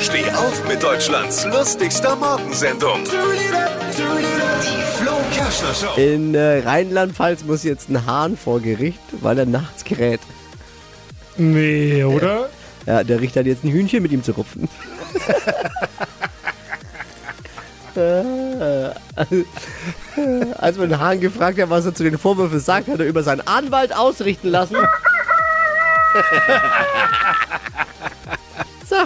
Steh auf mit Deutschlands lustigster Morgensendung. Die Flo Kerschner Show. In äh, Rheinland-Pfalz muss jetzt ein Hahn vor Gericht, weil er nachts gerät. Nee, oder? Ja, der Richter hat jetzt ein Hühnchen mit ihm zu rupfen. Äh, Als man den Hahn gefragt hat, was er zu den Vorwürfen sagt, hat er über seinen Anwalt ausrichten lassen.